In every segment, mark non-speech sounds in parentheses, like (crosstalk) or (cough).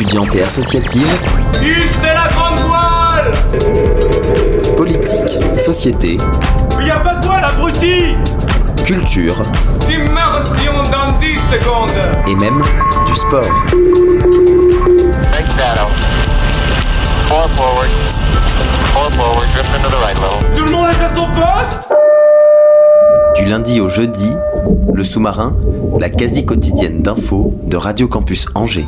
étudiante et associative. c'est la grande voile Politique, société. Il n'y a pas de voile, abruti Culture. Immersion dans 10 secondes Et même du sport. Tout le monde est à son poste Du lundi au jeudi, le sous-marin, la quasi quotidienne d'infos de Radio Campus Angers.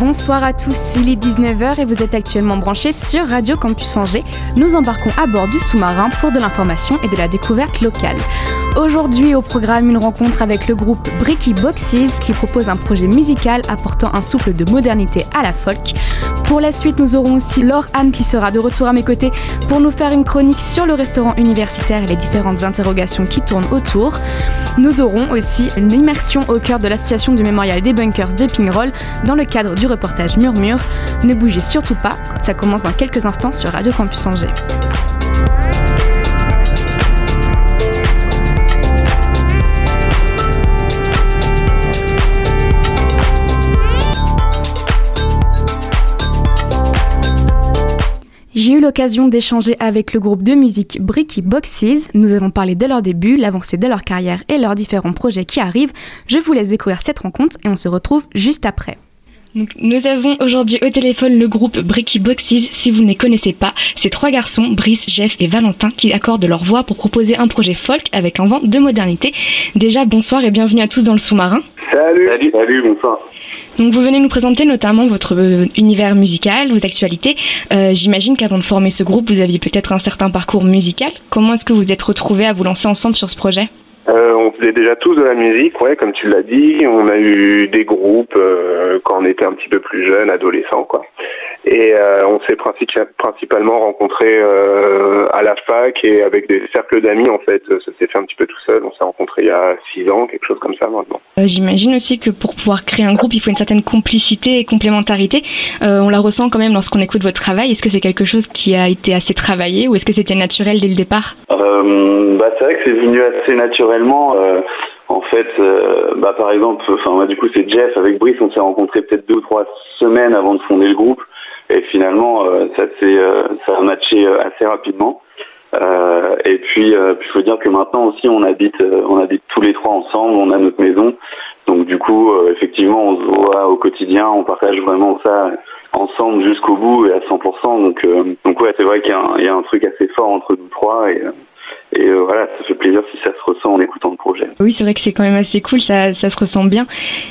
Bonsoir à tous, il est 19h et vous êtes actuellement branchés sur Radio Campus Angers. Nous embarquons à bord du sous-marin pour de l'information et de la découverte locale. Aujourd'hui au programme une rencontre avec le groupe Bricky Boxes qui propose un projet musical apportant un souffle de modernité à la folk. Pour la suite, nous aurons aussi Laure Anne qui sera de retour à mes côtés pour nous faire une chronique sur le restaurant universitaire et les différentes interrogations qui tournent autour. Nous aurons aussi une immersion au cœur de l'association du mémorial des bunkers de Pingroll dans le cadre du reportage Murmure. Ne bougez surtout pas, ça commence dans quelques instants sur Radio Campus Angers. L'occasion d'échanger avec le groupe de musique Bricky Boxes. Nous avons parlé de leur début, l'avancée de leur carrière et leurs différents projets qui arrivent. Je vous laisse découvrir cette rencontre et on se retrouve juste après. Nous avons aujourd'hui au téléphone le groupe Bricky Boxes. Si vous ne les connaissez pas, c'est trois garçons, Brice, Jeff et Valentin, qui accordent leur voix pour proposer un projet folk avec un vent de modernité. Déjà, bonsoir et bienvenue à tous dans le sous-marin. Salut. Salut. Salut, bonsoir. Donc vous venez nous présenter notamment votre euh, univers musical, vos actualités. Euh, J'imagine qu'avant de former ce groupe, vous aviez peut-être un certain parcours musical. Comment est-ce que vous êtes retrouvés à vous lancer ensemble sur ce projet? Euh, on faisait déjà tous de la musique, ouais, comme tu l'as dit. On a eu des groupes euh, quand on était un petit peu plus jeune, adolescent, quoi. Et euh, on s'est principalement rencontrés euh, à la fac et avec des cercles d'amis en fait. Ça s'est fait un petit peu tout seul. On s'est rencontrés il y a six ans, quelque chose comme ça maintenant. Euh, J'imagine aussi que pour pouvoir créer un groupe, il faut une certaine complicité et complémentarité. Euh, on la ressent quand même lorsqu'on écoute votre travail. Est-ce que c'est quelque chose qui a été assez travaillé ou est-ce que c'était naturel dès le départ? Euh, bah, C'est vrai que c'est venu assez naturellement. En fait, bah, par exemple, enfin, du coup, c'est Jeff avec Brice, on s'est rencontrés peut-être deux ou trois semaines avant de fonder le groupe. Et finalement, euh, ça, euh, ça a matché euh, assez rapidement. et puis, il faut dire que maintenant aussi, on habite, on habite tous les trois ensemble, on a notre maison. Donc du coup, effectivement, on se voit au quotidien, on partage vraiment ça ensemble jusqu'au bout et à 100%. Donc, donc ouais, c'est vrai qu'il y, y, a un truc assez fort entre nous trois et, et euh, voilà, ça fait plaisir si ça se ressent en écoutant le projet. Oui, c'est vrai que c'est quand même assez cool, ça, ça se ressent bien.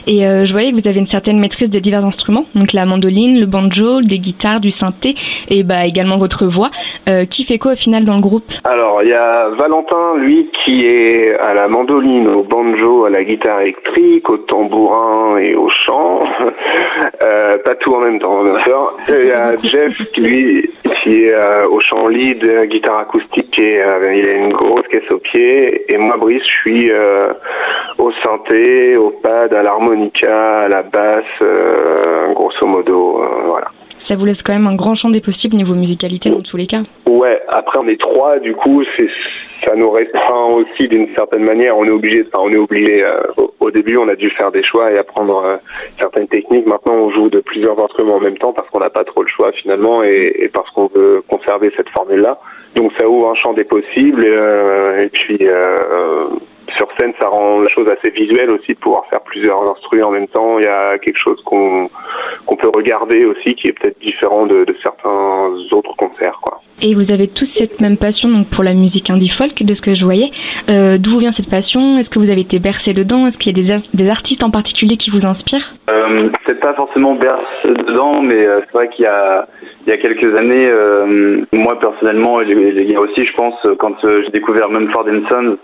Et euh, je voyais que vous avez une certaine maîtrise de divers instruments, donc la mandoline, le banjo, des guitares, du synthé, et bah également votre voix. Euh, qui fait quoi au final dans le groupe? Alors, il y a Valentin, lui, qui est à la mandoline, au banjo, à la guitare électrique, au tambourin et au chant. (laughs) pas tout en même temps, bien (laughs) sûr. Il y a Jeff, lui, qui est au chant lead, guitare acoustique, et il a une grosse caisse au pied. Et moi, Brice, je suis euh, au synthé, au pad, à l'harmonica, à la basse, euh, grosso modo, euh, voilà. Ça vous laisse quand même un grand champ des possibles niveau musicalité dans tous les cas. Ouais, après on est trois, du coup, c'est ça nous restreint aussi d'une certaine manière. On est obligé, enfin, on est obligé. au, début, on a dû faire des choix et apprendre certaines techniques. Maintenant, on joue de plusieurs instruments en même temps parce qu'on n'a pas trop le choix finalement et, et parce qu'on veut conserver cette formule-là. Donc ça ouvre un champ des possibles euh, et puis euh, sur scène, ça rend la chose assez visuelle aussi de pouvoir faire plusieurs instruments en même temps. Il y a quelque chose qu'on qu'on peut regarder aussi qui est peut-être différent de, de, certains autres concerts. Quoi. Et vous avez tous cette même passion donc, pour la musique indie folk, de ce que je voyais. Euh, D'où vient cette passion? Est-ce que vous avez été bercé dedans? Est-ce qu'il y a des, des, artistes en particulier qui vous inspirent? Euh, Peut-être pas forcément bercé dedans, mais euh, c'est vrai qu'il y a, il y a quelques années, euh, moi personnellement, et les, les, gars aussi, je pense, quand euh, j'ai découvert Mumford Sons,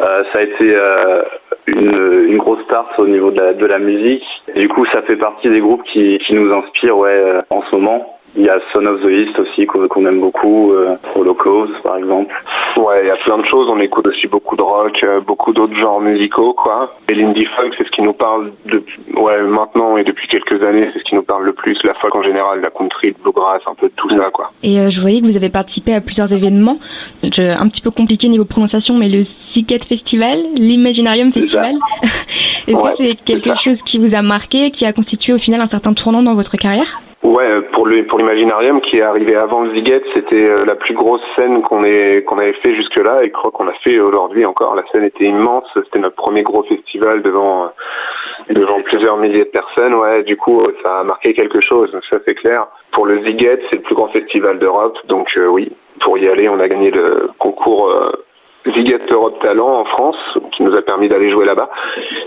euh, ça a été une, une, grosse start au niveau de la, musique. Du coup, ça fait partie des groupes qui, qui nous inspirent ouais, en ce moment. Il y a Son of the East aussi qu'on aime beaucoup, euh, Holocaust par exemple. Ouais, il y a plein de choses. On écoute aussi beaucoup de rock, euh, beaucoup d'autres genres musicaux, quoi. Et l'indie folk, c'est ce qui nous parle de, ouais, maintenant et depuis quelques années, c'est ce qui nous parle le plus. La folk en général, la country, le bluegrass, un peu tout ça, quoi. Et euh, je voyais que vous avez participé à plusieurs événements. Je, un petit peu compliqué niveau prononciation, mais le Siget Festival, l'Imaginarium Festival. (laughs) Est-ce que c'est quelque chose qui vous a marqué, qui a constitué au final un certain tournant dans votre carrière? Ouais, pour le pour l'Imaginarium qui est arrivé avant le Ziget, c'était euh, la plus grosse scène qu'on ait qu'on avait fait jusque là et je crois qu'on a fait aujourd'hui encore. La scène était immense, c'était notre premier gros festival devant euh, devant plusieurs milliers de personnes. Ouais, du coup ça a marqué quelque chose, ça c'est clair. Pour le Ziget, c'est le plus grand festival d'Europe, donc euh, oui, pour y aller, on a gagné le concours Ziget Europe Talent en France, qui nous a permis d'aller jouer là-bas.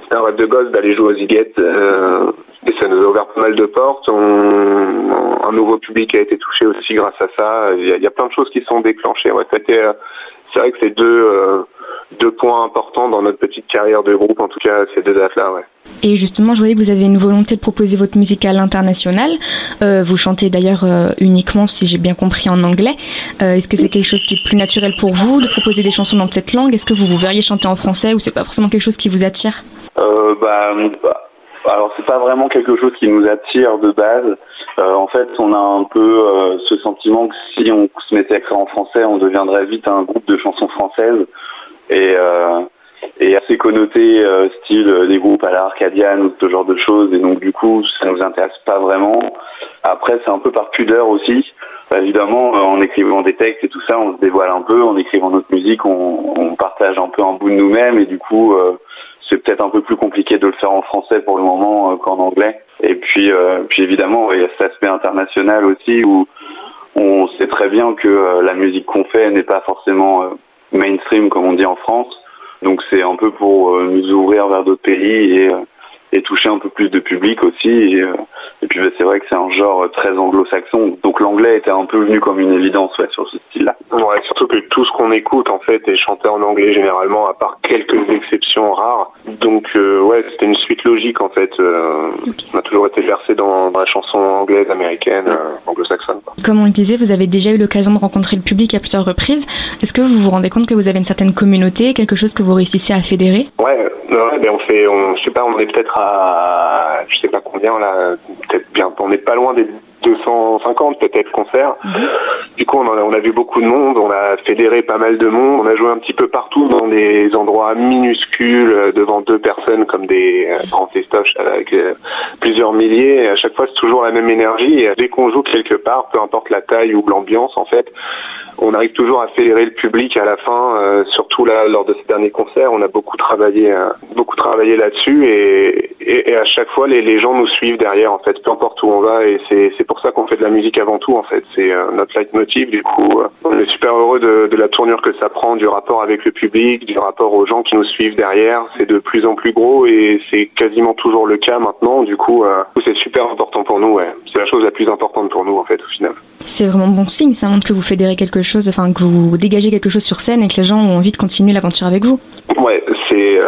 C'était un rêve de gosse d'aller jouer au Ziget. Euh, et ça nous a ouvert pas mal de portes. un nouveau public a été touché aussi grâce à ça. Il y a, plein de choses qui sont déclenchées. Ouais, euh, c'est vrai que c'est deux, euh, deux points importants dans notre petite carrière de groupe, en tout cas ces deux dates-là. Ouais. Et justement, je voyais que vous avez une volonté de proposer votre musique à l'international. Euh, vous chantez d'ailleurs uniquement, si j'ai bien compris, en anglais. Est-ce que c'est quelque chose qui est plus naturel pour vous de proposer des chansons dans cette langue? Est-ce que vous vous verriez chanter en français ou c'est pas forcément quelque chose qui vous attire? Bah, bah alors c'est pas vraiment quelque chose qui nous attire de base. Euh, en fait, on a un peu euh, ce sentiment que si on se mettait à écrire en français, on deviendrait vite un groupe de chansons françaises et euh, et assez connoté euh, style des groupes à la Arcadian ou ce genre de choses. Et donc du coup, ça nous intéresse pas vraiment. Après, c'est un peu par pudeur aussi. Bah, évidemment, en écrivant des textes et tout ça, on se dévoile un peu. En écrivant notre musique, on, on partage un peu un bout de nous-mêmes et du coup c'est peut-être un peu plus compliqué de le faire en français pour le moment euh, qu'en anglais. Et puis, euh, puis évidemment, il y a cet aspect international aussi où on sait très bien que euh, la musique qu'on fait n'est pas forcément mainstream comme on dit en France. Donc c'est un peu pour nous ouvrir vers d'autres pays et et toucher un peu plus de public aussi. Et, euh, puis bah, c'est vrai que c'est un genre très anglo-saxon, donc l'anglais était un peu venu comme une évidence ouais, sur ce style-là. Ouais, surtout que tout ce qu'on écoute en fait est chanté en anglais généralement, à part quelques exceptions rares. Donc euh, ouais, c'était une suite logique en fait. Euh, on a toujours été versé dans, la chanson anglaise, américaine, anglo-saxonne. Comme on le disait, vous avez déjà eu l'occasion de rencontrer le public à plusieurs reprises. Est-ce que vous vous rendez compte que vous avez une certaine communauté, quelque chose que vous réussissez à fédérer? Ouais, ouais ben on fait, on, je sais pas, on est peut-être à je sais pas combien là, peut-être bien, on n'est pas loin des 250 peut-être concerts. Mhm. Du coup, on, a, on a vu beaucoup de monde, on a fédéré pas mal de monde, on a joué un petit peu partout dans des endroits minuscules euh, devant deux personnes comme des euh, grands festoches avec euh, plusieurs milliers. Et à chaque fois, c'est toujours la même énergie. Et dès qu'on joue quelque part, peu importe la taille ou l'ambiance, en fait, on arrive toujours à fédérer le public à la fin. surtout là, lors de ces derniers concerts, on a beaucoup travaillé, beaucoup travaillé là-dessus et, et, à chaque fois, les, les gens nous suivent derrière, en fait, peu importe où on va. Et c'est pour ça qu'on fait de la musique avant tout, en fait. C'est euh, notre leitmotiv. Du coup, euh, on est super heureux de, de, la tournure que ça prend, du rapport avec le public, du rapport aux gens qui nous suivent derrière. C'est de plus en plus gros et c'est quasiment toujours le cas maintenant. Du coup, euh, c'est super important pour nous. Ouais. C'est la chose la plus importante pour nous, en fait, au final. C'est vraiment bon signe. Ça montre que vous fédérez quelque chose, enfin que vous dégagez quelque chose sur scène et que les gens ont envie de continuer l'aventure avec vous. Ouais, c'est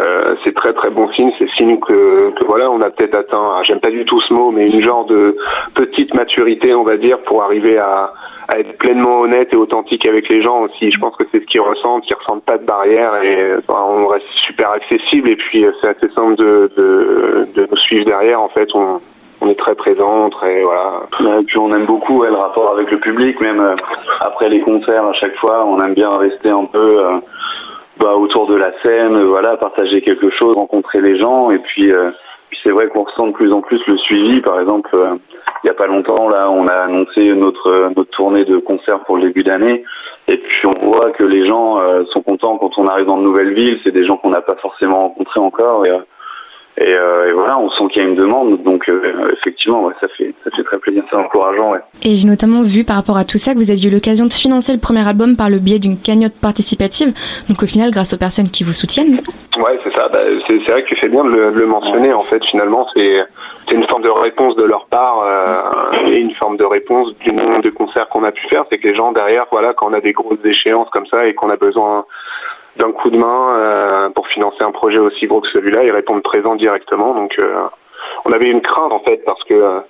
c'est très très bon signe. C'est signe que, voilà, on a peut-être atteint. Ah, j'aime pas du tout ce mot, mais une genre de petite maturité, on va dire, pour arriver à, être pleinement honnête et authentique avec les gens aussi. Je pense que c'est ce qu'ils ressentent, qu'ils ressentent pas de barrière et on reste super accessible et puis euh, c'est assez simple de, nous suivre derrière. En fait, on, est très présent, très voilà. Et puis on aime beaucoup le rapport avec le public, même euh, après les concerts à chaque fois, on aime bien rester un peu euh, bah, autour de la scène, voilà, partager quelque chose, rencontrer les gens et puis puis c'est vrai qu'on ressent de plus en plus le suivi. Par exemple, euh, il n'y a pas longtemps, là, on a annoncé notre, notre tournée de concert pour le début d'année. Et puis on voit que les gens euh, sont contents quand on arrive dans de nouvelles villes. C'est des gens qu'on n'a pas forcément rencontrés encore. Et, euh, euh, et, voilà, on sent qu'il y a une demande, donc euh, effectivement, ça, fait, ça fait très plaisir, c'est encourageant. Ouais. Et j'ai notamment vu par rapport à tout ça que vous aviez eu l'occasion de financer le premier album par le biais d'une cagnotte participative, donc au final grâce aux personnes qui vous soutiennent. Ouais, c'est ça, bah, c'est vrai que c'est bien de le, mentionner en fait, finalement, c'est une forme de réponse de leur part euh, et une forme de réponse du nombre de concerts qu'on a pu faire, c'est que les gens derrière, voilà, quand on a des grosses échéances comme ça et qu'on a besoin d'un coup de main euh, pour financer un projet aussi gros que celui-là, ils répondent présent directement. Donc, euh, on avait une crainte en fait parce que euh,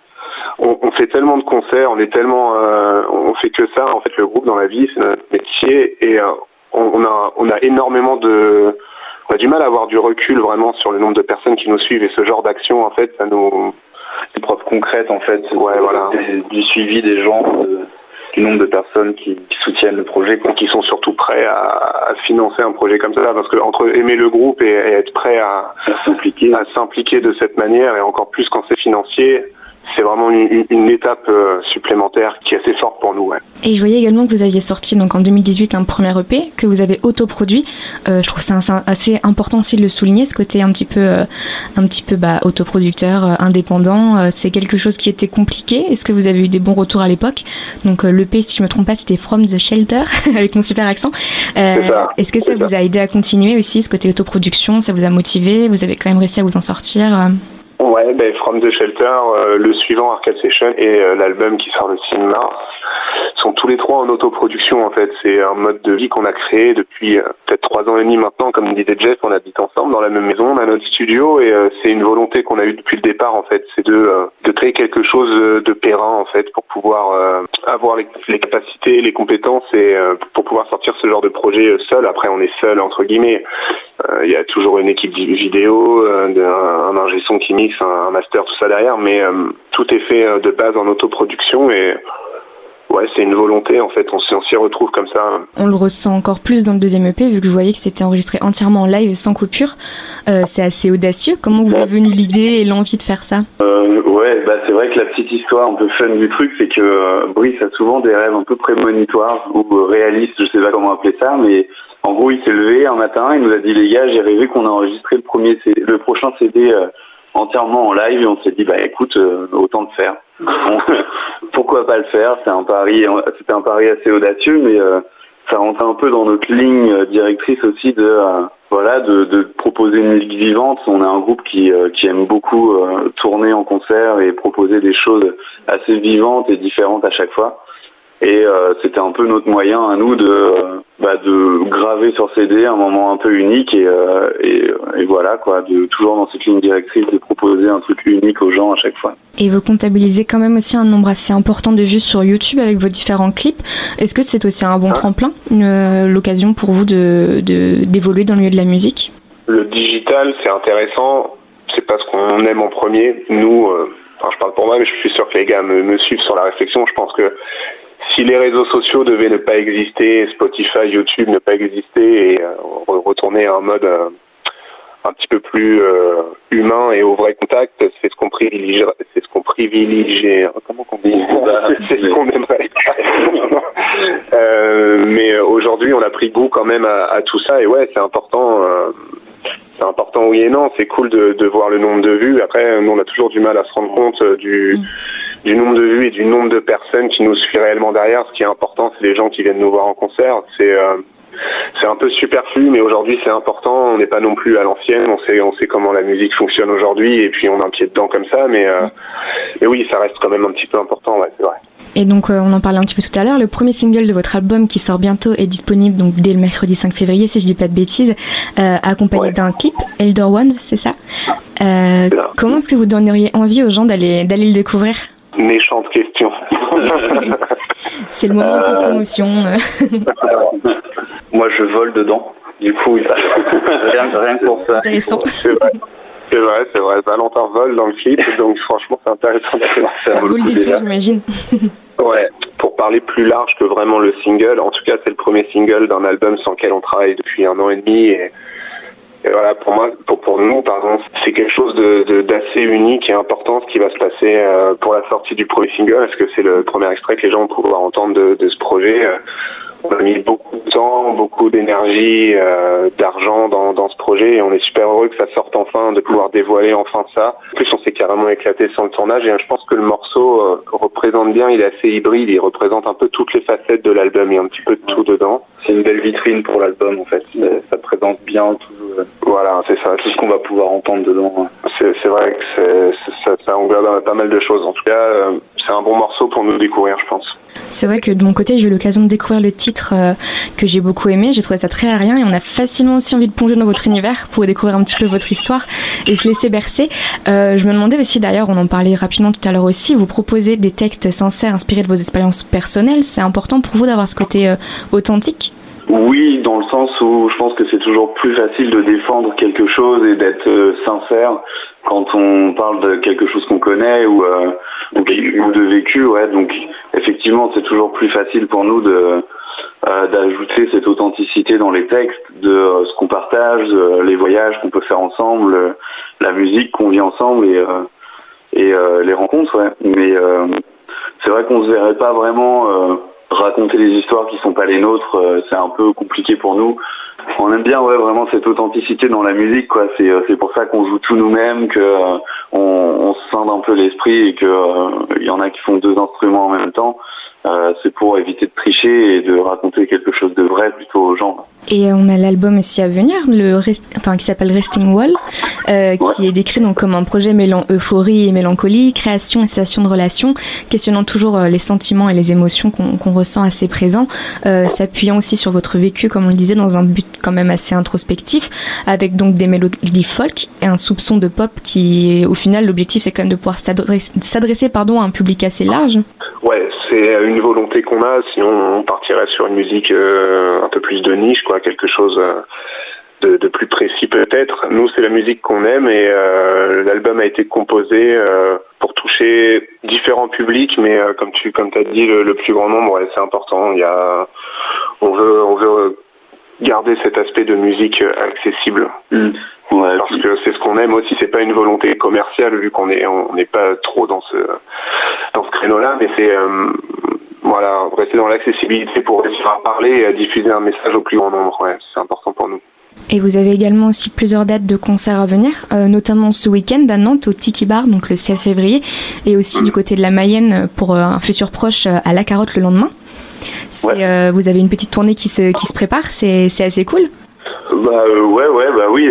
on, fait tellement de concerts, on est tellement, on fait que ça. En fait, le groupe dans la vie, c'est notre métier et on, a, on a énormément de, on a du mal à avoir du recul vraiment sur le nombre de personnes qui nous suivent et ce genre d'action, en fait, ça nous, des preuves concrètes en fait, ouais, voilà. du suivi des gens, nombre de personnes qui, soutiennent le projet, qui sont surtout prêts à, financer un projet comme ça, parce que entre aimer le groupe et, être prêt à s'impliquer de cette manière, et encore plus quand c'est financier, c'est vraiment une, étape euh, supplémentaire qui est assez forte pour nous. Et je voyais également que vous aviez sorti donc en 2018 un premier EP que vous avez autoproduit. Euh, je trouve ça assez important aussi de le souligner, ce côté un petit peu, euh, un petit peu bah, autoproducteur, indépendant. c'est quelque chose qui était compliqué. Est-ce que vous avez eu des bons retours à l'époque? Donc l'EP, si je me trompe pas, c'était From the Shelter (laughs) avec mon super accent. Est-ce que ça vous a aidé à continuer aussi ce côté autoproduction? Ça vous a motivé? Vous avez quand même réussi à vous en sortir Ouais, ben From the Shelter, euh, le suivant Arcade Session et euh, l'album qui sort le 6 mars sont tous les trois en autoproduction en fait. C'est un mode de vie qu'on a créé depuis euh, peut-être trois ans et demi maintenant. Comme disait Jeff, on habite ensemble dans la même maison, on a notre studio et c'est une volonté qu'on a eue depuis le départ en fait. C'est de, de créer quelque chose de périn en fait pour pouvoir avoir les, capacités, les compétences et pour pouvoir sortir ce genre de projet seul. Après, on est seul entre guillemets. Il y a toujours une équipe vidéo, un, un ingé son qui mixe, un, master, tout ça derrière, mais euh, tout est fait euh, de base en autoproduction et ouais, c'est une volonté en fait, on, s'y retrouve comme ça. On le ressent encore plus dans le deuxième EP vu que je voyais que c'était enregistré entièrement en live sans coupure. Euh, c'est assez audacieux. Comment vous est venue l'idée et l'envie de faire ça? Ouais, bah c'est vrai que la petite histoire un peu fun du truc, c'est que Brice a souvent des rêves un peu prémonitoires ou réalistes, je sais pas comment appeler ça, mais en gros il s'est levé un matin, il nous a dit les gars, j'ai rêvé qu'on a enregistré le premier, le prochain CD entièrement en live et on s'est dit bah écoute euh, autant le faire. (laughs) pourquoi pas le faire? C'est un pari, c'était un pari assez audacieux, mais euh, ça rentre un peu dans notre ligne directrice aussi de euh, voilà de, de, proposer une musique vivante. On est un groupe qui, qui aime beaucoup tourner en concert et proposer des choses assez vivantes et différentes à chaque fois. Et euh, c'était un peu notre moyen à nous de, euh, bah, de graver sur CD un moment un peu unique et, euh, et, et, voilà quoi, de toujours dans cette ligne directrice de proposer un truc unique aux gens à chaque fois. Et vous comptabilisez quand même aussi un nombre assez important de vues sur YouTube avec vos différents clips. Est-ce que c'est aussi un bon ah. tremplin, l'occasion pour vous de d'évoluer dans le milieu de la musique? Le digital, c'est intéressant. C'est pas ce qu'on aime en premier. Nous, enfin, je parle pour moi, mais je suis sûr que les gars me, me suivent sur la réflexion. Je pense que si les réseaux sociaux devaient ne pas exister, Spotify, YouTube ne pas exister et euh, retourner à un mode euh, un petit peu plus euh, humain et au vrai contact, c'est ce qu'on privilégie, c'est ce qu'on privilégie. Comment qu'on dit? (laughs) C'est ce qu'on aimerait. mais aujourd'hui, on a pris goût quand même à, tout ça et ouais, c'est important. C'est important oui et non. C'est cool de, de, voir le nombre de vues. Après, nous, on a toujours du mal à se rendre compte du mm du nombre de vues et du nombre de personnes qui nous suivent réellement derrière. Ce qui est important, c'est les gens qui viennent nous voir en concert. C'est euh, c'est un peu superflu, mais aujourd'hui c'est important. On n'est pas non plus à l'ancienne. On sait, on sait comment la musique fonctionne aujourd'hui, et puis on a un pied dedans comme ça. Mais, euh, mais oui, ça reste quand même un petit peu important, ouais, c'est vrai. Et donc, euh, on en parlait un petit peu tout à l'heure. Le premier single de votre album qui sort bientôt est disponible donc dès le mercredi 5 février, si je dis pas de bêtises, accompagné d'un clip, Elder Ones, c'est ça? comment est-ce que vous donneriez envie aux gens d'aller le découvrir? Méchante question. (laughs) C'est le moment de promotion. (laughs) Moi, je vole dedans. Du coup, (laughs) rien, rien pour ça. Intéressant. C'est vrai, c'est vrai. Valentin vole dans le clip, donc franchement, c'est intéressant Ça vous le dites, j'imagine. (laughs) ouais, pour parler plus large que vraiment le single, en tout cas, c'est le premier single d'un album sans lequel on travaille depuis un an et demi. Et et voilà, pour moi, pour, pour nous, pardon, c'est quelque chose de, d'assez unique et important ce qui va se passer euh, pour la sortie du premier single, parce que c'est le premier extrait que les gens vont pouvoir entendre de, de ce projet. Euh, on a mis beaucoup de temps, beaucoup d'énergie, euh, d'argent dans, dans ce projet et on est super heureux que ça sorte enfin, de pouvoir dévoiler enfin ça. En plus, on s'est carrément éclaté sur le tournage et je pense que le morceau représente bien, il est assez hybride, il représente un peu toutes les facettes de l'album, il y a un petit peu de tout dedans. C'est une belle vitrine pour l'album en fait, ça présente bien tout voilà, c'est ça. Tout ce qu'on va pouvoir entendre dedans. C'est vrai que ça, ça englobe pas mal de choses. En tout cas, c'est un bon morceau pour nous découvrir, je pense. C'est vrai que de mon côté, j'ai eu l'occasion de découvrir le titre que j'ai beaucoup aimé. J'ai trouvé ça très aérien et on a facilement aussi envie de plonger dans votre univers pour découvrir un petit peu votre histoire et se laisser bercer. je me demandais aussi, d'ailleurs, on en parlait rapidement tout à l'heure aussi, vous proposez des textes sincères inspirés de vos expériences personnelles. C'est important pour vous d'avoir ce côté authentique? Oui, dans le sens où je pense que c'est toujours plus facile de défendre quelque chose et d'être euh, sincère quand on parle de quelque chose qu'on connaît ou, euh, ou, de vécu. Ouais, donc effectivement, c'est toujours plus facile pour nous de euh, d'ajouter cette authenticité dans les textes, de ce qu'on partage, les voyages qu'on peut faire ensemble, la musique qu'on vit ensemble et et les rencontres. Ouais. Mais c'est vrai qu'on se verrait pas vraiment raconter des histoires qui sont pas les nôtres, euh, c'est un peu compliqué pour nous. On aime bien ouais, vraiment cette authenticité dans la musique, quoi. C'est euh, c'est pour ça qu'on joue tout nous-mêmes, que euh, on, on scinde un peu l'esprit et que il y en a qui font deux instruments en même temps. C'est pour éviter de tricher et de raconter quelque chose de vrai plutôt aux gens. Et on a l'album aussi à venir, le enfin, qui s'appelle Resting Wall, euh, qui est décrit donc comme un projet mêlant euphorie et mélancolie, création et cessation de relations, questionnant toujours euh, les sentiments et les émotions qu'on ressent assez présents, euh, s'appuyant aussi sur votre vécu, comme on le disait, dans un but quand même assez introspectif, avec donc des mélodies folk et un soupçon de pop qui, au final, l'objectif c'est quand même de pouvoir s'adresser pardon, à un public assez large. Ouais, c'est une volonté qu'on a, sinon on partirait sur une musique un peu plus de niche, quoi quelque chose euh, de, plus précis peut-être. Nous, c'est la musique qu'on aime et euh, l'album a été composé euh, pour toucher différents publics, mais comme tu comme as dit, le, plus grand nombre, c'est important. Il y a, on veut garder cet aspect de musique accessible. Mm. parce que c'est ce qu'on aime aussi, c'est pas une volonté commerciale vu qu'on est on n'est pas trop dans ce dans ce créneau-là, mais c'est voilà, rester dans l'accessibilité pour réussir à parler et à diffuser un message au plus grand nombre. c'est important pour nous. Et vous avez également aussi plusieurs dates de concerts à venir, euh, notamment ce week-end à Nantes au Tiki Bar, donc le 16 février, et aussi du côté de la Mayenne pour euh, un futur proche euh, à La Carotte le lendemain. Vous avez une petite tournée qui se, qui se prépare, c'est assez cool. Bah ouais, ouais, bah oui.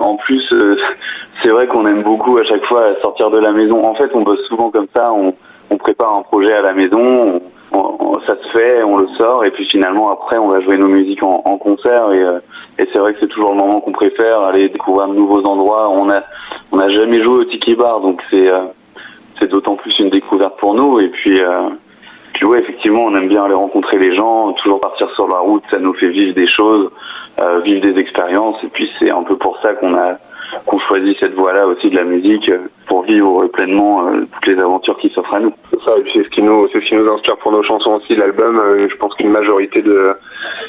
en plus, (laughs) c'est vrai qu'on aime beaucoup à chaque fois sortir de la maison. En fait, on bosse souvent comme ça. On, on prépare un projet à la maison, ça se fait, on le sort, et puis finalement après on va jouer nos musiques en, concert, et, euh, et c'est vrai que c'est toujours le moment qu'on préfère, aller découvrir de nouveaux endroits. On a on n'a jamais joué au Tiki Bar, donc c'est euh, c'est d'autant plus une découverte pour nous, et puis euh, puis ouais, effectivement, on aime bien aller rencontrer les gens, toujours partir sur la route, ça nous fait vivre des choses, vivre des expériences, et puis c'est un peu pour ça qu'on a qu'on choisit cette voie-là aussi de la musique euh, pour vivre pleinement euh, toutes les aventures qui s'offrent à nous. C'est ça, c'est ce qui nous, c'est ce qui nous inspire pour nos chansons aussi. L'album, euh, je pense qu'une majorité de,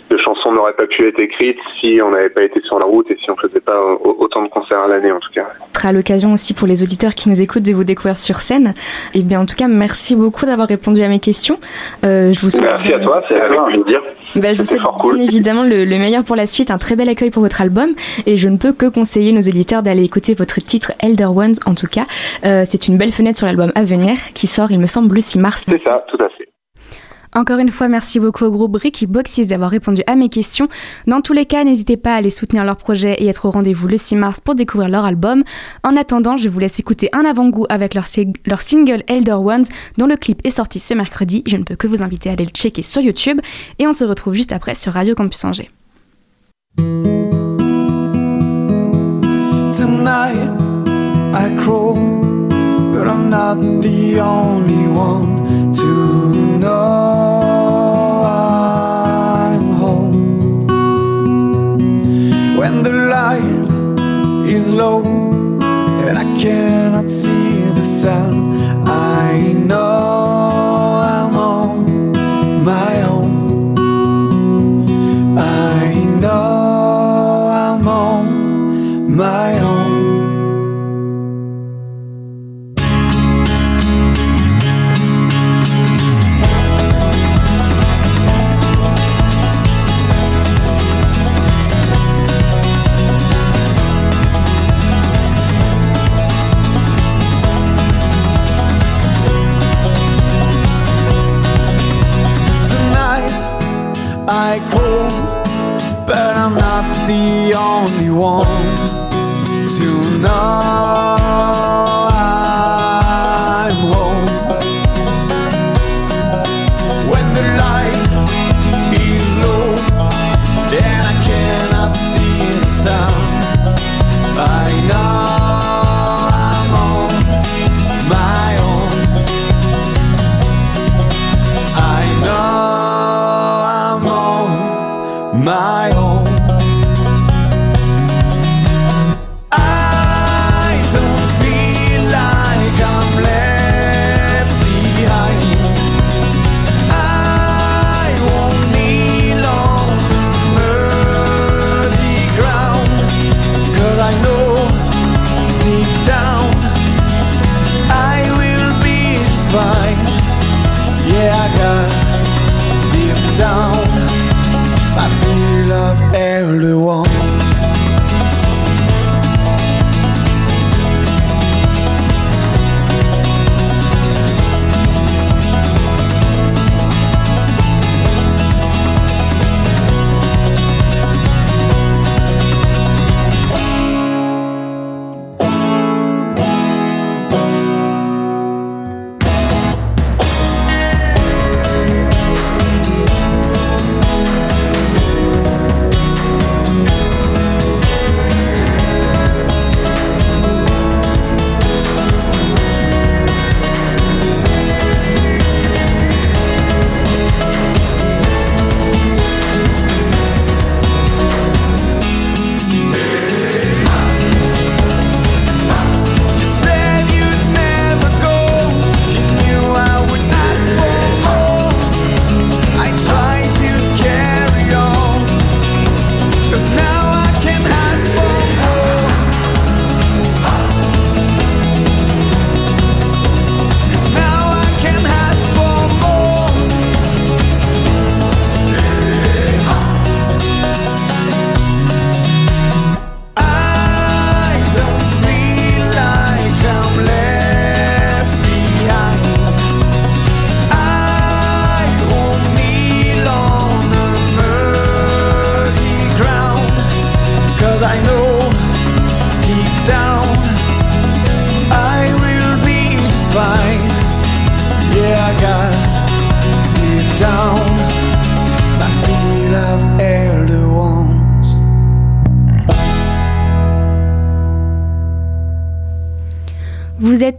de chansons n'auraient pas pu être écrites si on n'avait pas été sur la route et si on faisait pas autant de concerts à l'année en tout cas. Ce sera l'occasion aussi pour les auditeurs qui nous écoutent de vous découvrir sur scène. Et bien en tout cas, merci beaucoup d'avoir répondu à mes questions. je vous souhaite merci à toi, c'est avec plaisir. Bah, je vous souhaite bien évidemment le, le meilleur pour la suite, un très bel accueil pour votre album et je ne peux que conseiller nos auditeurs d'aller écouter votre titre Elder Ones en tout cas. Euh, c'est une belle fenêtre sur l'album à venir qui sort, il me semble, le 6 mars. C'est ça, tout à fait. Encore une fois, merci beaucoup au groupe Bricky Boxes d'avoir répondu à mes questions. Dans tous les cas, n'hésitez pas à aller soutenir leur projet et être au rendez-vous le 6 mars pour découvrir leur album. En attendant, je vous laisse écouter un avant-goût avec leur, leur, single Elder Ones, dont le clip est sorti ce mercredi. Je ne peux que vous inviter à aller le checker sur YouTube. Et on se retrouve juste après sur Radio Campus Angers. Tonight I crawl, but I'm not the only one to know I'm home. When the light is low and I cannot see the sun, I know one.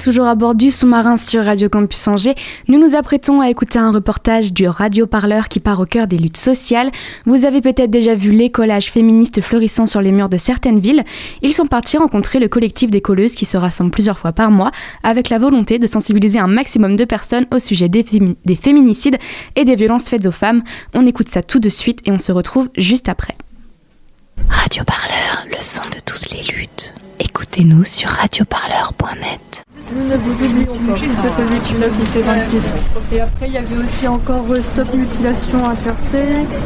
Toujours à bord du sous-marin sur Radio Campus Angers. Nous nous apprêtons à écouter un reportage du radioparleur qui part au cœur des luttes sociales. Vous avez peut-être déjà vu les collages féministes fleurissant sur les murs de certaines villes. Ils sont partis rencontrer le collectif des colleuses qui se rassemble plusieurs fois par mois avec la volonté de sensibiliser un maximum de personnes au sujet des, des féminicides et des violences faites aux femmes. On écoute ça tout de suite et on se retrouve juste après. Radio Parleur, le son de toutes les luttes. Écoutez-nous sur radioparleur.net. Nous ne vous oublions pas. C'est celui qui l'a qui fait 26. Et après, il y avait aussi encore euh, Stop Mutilation Intersexe.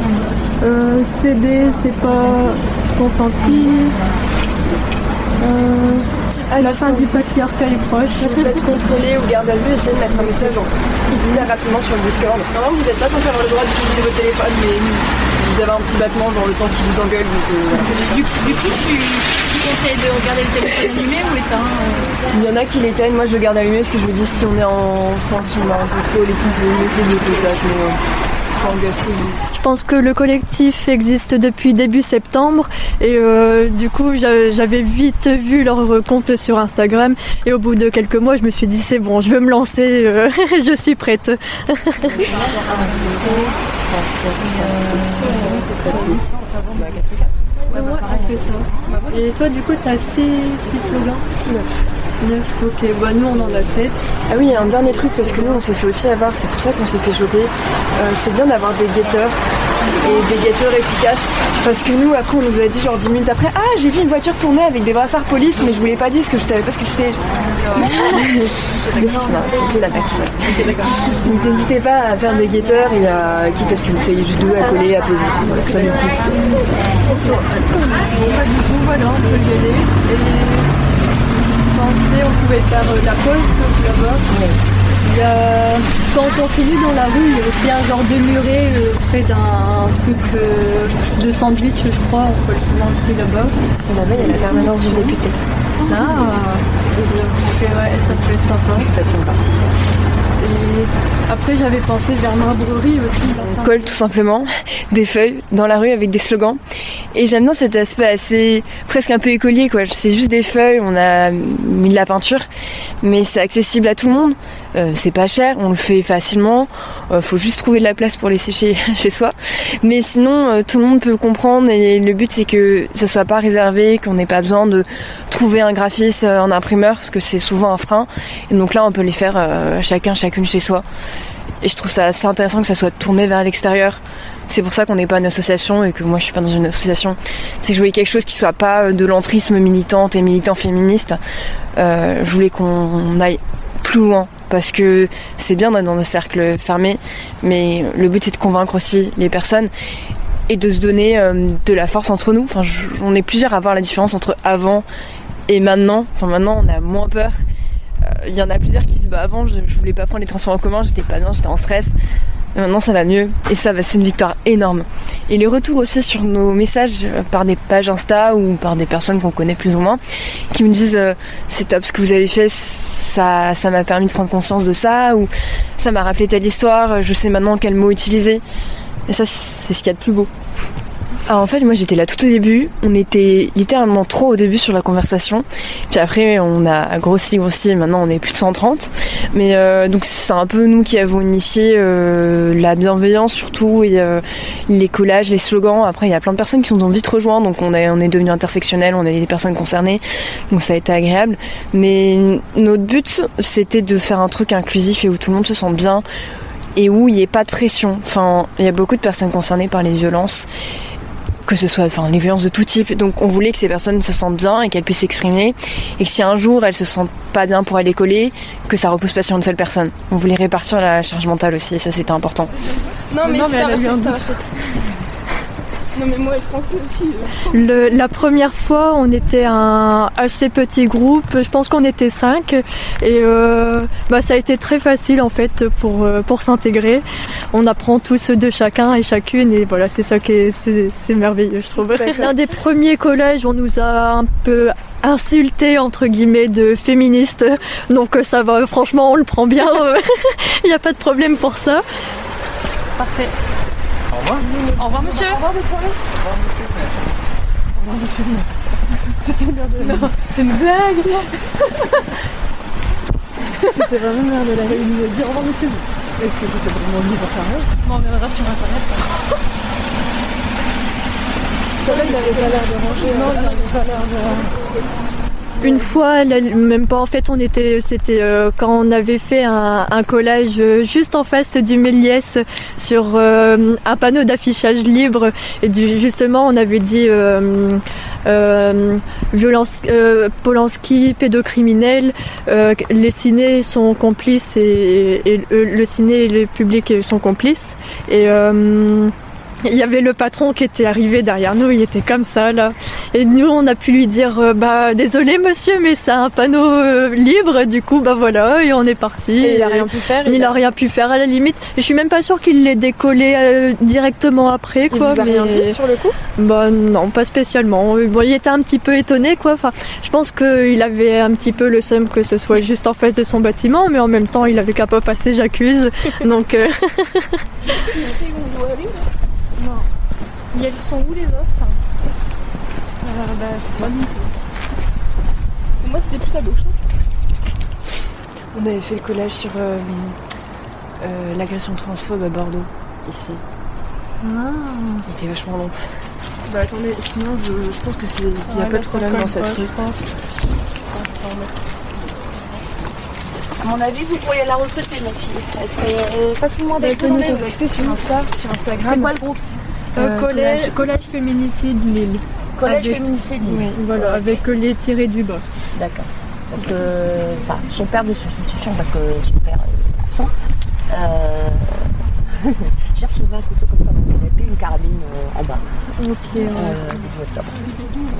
Euh, CD, c'est pas consenti. Euh, la fin du patriarcat est proche. Si vous êtes contrôlé ou garde à vue, essayez de mettre un message en rapidement sur le Discord. Normalement, vous n'êtes pas censé avoir le droit d'utiliser votre téléphone, mais vous avez un petit battement, genre le temps qui vous engueule. Donc, euh. Du, du coup, tu conseilles de regarder le téléphone allumé ou éteint euh Il y en a qui l'éteignent, moi je le garde allumé parce que je me dis si on est en, enfin, si on a un contrôle et tout, je vais laisser le message, mais euh, ça vous. Je pense que le collectif existe depuis début septembre et euh, du coup j'a- j'avais vite vu leur compte sur Instagram et au bout de quelques mois je me suis dit c'est bon je veux me lancer, euh, (laughs) je suis prête. (laughs) Et toi, du coup, t'as 6 slogans 9. 9, ok. Bah, nous, on en a 7. Ah oui, il y a un dernier truc parce que nous on s'est fait aussi avoir, c'est pour ça qu'on s'est fait choper. Euh, c'est bien d'avoir des guetteurs et des guetteurs efficaces parce que nous après on nous a dit genre 10 minutes après Ah j'ai vu une voiture tourner avec des brassards police mais je voulais pas dire parce que je savais pas ce que c'était. (laughs) C'était. Donc n'hésitez pas à faire des guetteurs et à quitte à ce que vous soyez juste doué à coller, à poser. Voilà, que ça nous plaît. Bon, bah, du coup, voilà, on peut y aller. On pouvait faire euh, la pause donc là-bas. A- Quand on continue dans la rue, il y a aussi un genre de muret euh, près d'un truc euh, de sandwich, je crois. On peut souvent aussi là-bas. Et là-bas, il y a la permanence du député. Ah, ok, ouais, ça peut être sympa. Et après, j'avais pensé vers Marbrerie aussi. On colle tout simplement des feuilles dans la rue avec des slogans. Et j'aime bien cet aspect assez presque un peu écolier quoi. C'est juste des feuilles, on a mis de la peinture, mais c'est accessible à tout le monde. Euh, c'est pas cher, on le fait facilement. Euh, faut juste trouver de la place pour les sécher (laughs) chez soi. Mais sinon, euh, tout le monde peut comprendre et le but c'est que ça soit pas réservé, qu'on n'ait pas besoin de trouver un graphiste en imprimeur parce que c'est souvent un frein. Et donc là, on peut les faire chacun, chacune chez soi. Et je trouve ça assez intéressant que ça soit tourné vers l'extérieur. C'est pour ça qu'on n'est pas une association et que moi je suis pas dans une association. C'est que je voulais quelque chose qui soit pas euh, de l'entrisme militante et militant féministe. Euh, je voulais qu'on aille plus loin parce que c'est bien d'être dans un cercle fermé, mais le but c'est de convaincre aussi les personnes et de se donner euh, de la force entre nous. Enfin, on est plusieurs à voir la différence entre avant et maintenant. Enfin, maintenant on a moins peur. Il y en a plusieurs qui se battent avant, je, je voulais pas prendre les transports en commun, j'étais pas bien, j'étais en stress. Mais Maintenant ça va mieux et ça c'est une victoire énorme. Et les retours aussi sur nos messages euh, par des pages Insta ou par des personnes qu'on connaît plus ou moins qui me disent euh, c'est top ce que vous avez fait, ça ça m'a permis de prendre conscience de ça ou ça m'a rappelé telle histoire, je sais maintenant quel mot utiliser. Et ça c'est ce qu'il y a de plus beau. Alors en fait, moi j'étais là tout au début. On était littéralement trop au début sur la conversation. Puis après, on a grossi, grossi. Et maintenant, on est plus de 130. Mais euh, donc c'est un peu nous qui avons initié euh, la bienveillance surtout et euh, les collages, les slogans. Après, il y a plein de personnes qui nous ont vite rejoints. Donc on est on est devenu intersectionnel. On a des personnes concernées. Donc ça a été agréable. Mais notre but, c'était de faire un truc inclusif et où tout le monde se sente bien et où il n'y ait pas de pression. Enfin, il y a beaucoup de personnes concernées par les violences que ce soit enfin les violences de tout type. Donc on voulait que ces personnes se sentent bien et qu'elles puissent s'exprimer et que si un jour elles se sentent pas bien pour aller coller, que ça repose pas sur une seule personne. On voulait répartir la charge mentale aussi et ça c'était important. Non mais c'est elle a pas eu ça, un doute. Non mais moi je pensais aussi. Le- la première fois, on était un assez petit groupe. Je pense qu'on était cinq, et euh, bah, ça a été très facile en fait pour euh, pour s'intégrer. On apprend tous de chacun et chacune, et voilà, c'est ça qui est c'est c'est merveilleux, je trouve. L'un des premiers collèges, on nous a un peu insulté entre guillemets de féministes, donc euh, ça va. Franchement, on le prend bien. (laughs) Il n'y a pas de problème pour ça. Parfait. Au revoir. Au revoir, monsieur. Au revoir, Non, c'est une blague. C'était vraiment merde de la réunion. Dire au revoir monsieur. Est-ce que c'était vraiment venu pour faire on reviendra sur internet. Ça il avait pas l'air de ranger. Non, il avait pas l'air de. Une fois, même pas en fait, on était, c'était euh, quand on avait fait un, collage euh, juste en face du Méliès sur euh, un panneau d'affichage libre. Et du, justement on avait dit violence, Polanski, pédocriminel, les cinés sont complices et, et le, ciné et le public sont complices. Et il y avait le patron qui était arrivé derrière nous, il était comme ça là. Et nous, on a pu lui dire euh, bah désolé monsieur, mais c'est un panneau euh, libre. Du coup, bah voilà, et on est parti. Et il a rien pu faire, Il, il a a- rien pu faire à la limite. Et je suis même pas sûre qu'il l'ait décollé euh, directement après Il quoi. vous a rien mais- dit sur le coup? Bah non, pas spécialement. Bon, il était un petit peu étonné quoi. Enfin, je pense qu'il avait un petit peu le seum que ce soit juste en face de son bâtiment, mais en même temps, il avait qu'à pas passer, j'accuse. Donc. (laughs) euh. Ils sont où les autres? Bah, Moi, c'était plus à gauche. On avait fait le collage sur euh, euh, l'agression transphobe à Bordeaux, ici. Il était vachement long. Bah attendez, sinon je, je pense que c'est qu'il n'y a pas de problème dans cette rue. À mon avis, vous pourriez la recruter, ma fille. Elle serait euh, facilement Elle peut nous détournée. contacter sur Insta, sur Instagram. C'est quoi le groupe? Euh, Euh, collège, collège. collège féminicide Lille. Collège Avec- féminicide. Oui, voilà, avec euh, les tirés du bas. D'accord. Parce que, enfin, son père de substitution, parce que son père est absent, euh, j'ai retrouvé un couteau comme ça dans le canapé, une carabine euh, en bas. Ok. Octobre.